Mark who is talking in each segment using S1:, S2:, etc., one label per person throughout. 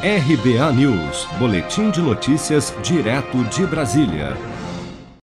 S1: RBA News, Boletim de Notícias, direto de Brasília.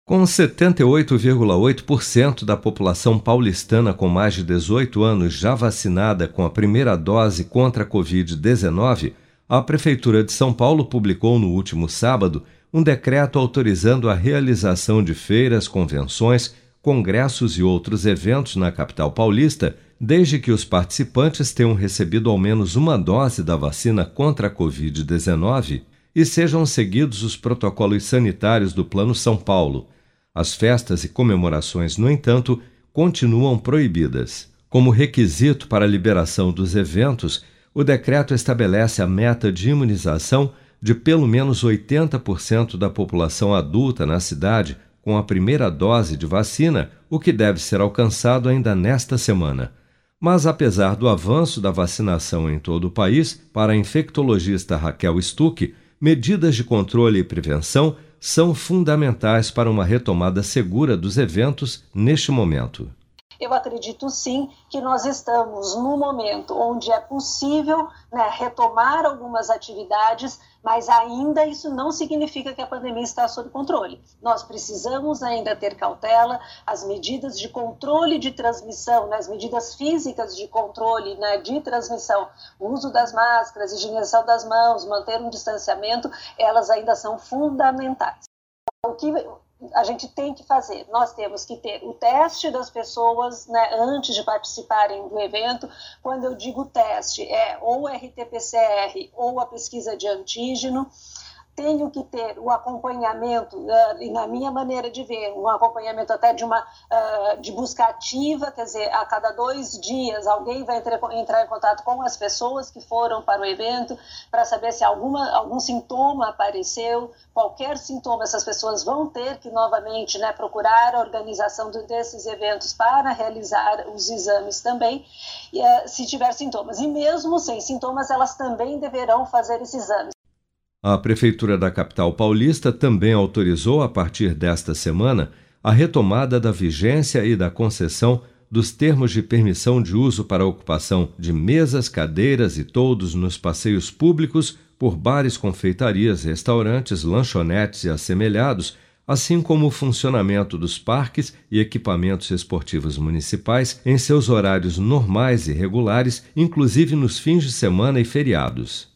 S1: Com 78,8% da população paulistana com mais de 18 anos já vacinada com a primeira dose contra a Covid-19, a Prefeitura de São Paulo publicou no último sábado um decreto autorizando a realização de feiras, convenções, congressos e outros eventos na capital paulista desde que os participantes tenham recebido ao menos uma dose da vacina contra a Covid-19 e sejam seguidos os protocolos sanitários do Plano São Paulo. As festas e comemorações, no entanto, continuam proibidas. Como requisito para a liberação dos eventos, o decreto estabelece a meta de imunização de pelo menos 80% da população adulta na cidade com a primeira dose de vacina, o que deve ser alcançado ainda nesta semana. Mas, apesar do avanço da vacinação em todo o país, para a infectologista Raquel Stuck, medidas de controle e prevenção são fundamentais para uma retomada segura dos eventos neste momento.
S2: Eu acredito sim que nós estamos no momento onde é possível né, retomar algumas atividades, mas ainda isso não significa que a pandemia está sob controle. Nós precisamos ainda ter cautela, as medidas de controle de transmissão, né, as medidas físicas de controle né, de transmissão, o uso das máscaras, higienização das mãos, manter um distanciamento, elas ainda são fundamentais. O que a gente tem que fazer. Nós temos que ter o teste das pessoas né, antes de participarem do evento. Quando eu digo teste, é ou RT-PCR ou a pesquisa de antígeno tenho que ter o acompanhamento, uh, e na minha maneira de ver, um acompanhamento até de uma uh, de busca ativa, quer dizer, a cada dois dias alguém vai entrar, entrar em contato com as pessoas que foram para o evento para saber se alguma, algum sintoma apareceu, qualquer sintoma essas pessoas vão ter que novamente né, procurar a organização desses eventos para realizar os exames também, e, uh, se tiver sintomas. E mesmo sem sintomas, elas também deverão fazer esses exames.
S1: A Prefeitura da capital paulista também autorizou, a partir desta semana, a retomada da vigência e da concessão dos termos de permissão de uso para ocupação de mesas, cadeiras e toldos nos passeios públicos por bares, confeitarias, restaurantes, lanchonetes e assemelhados, assim como o funcionamento dos parques e equipamentos esportivos municipais em seus horários normais e regulares, inclusive nos fins de semana e feriados.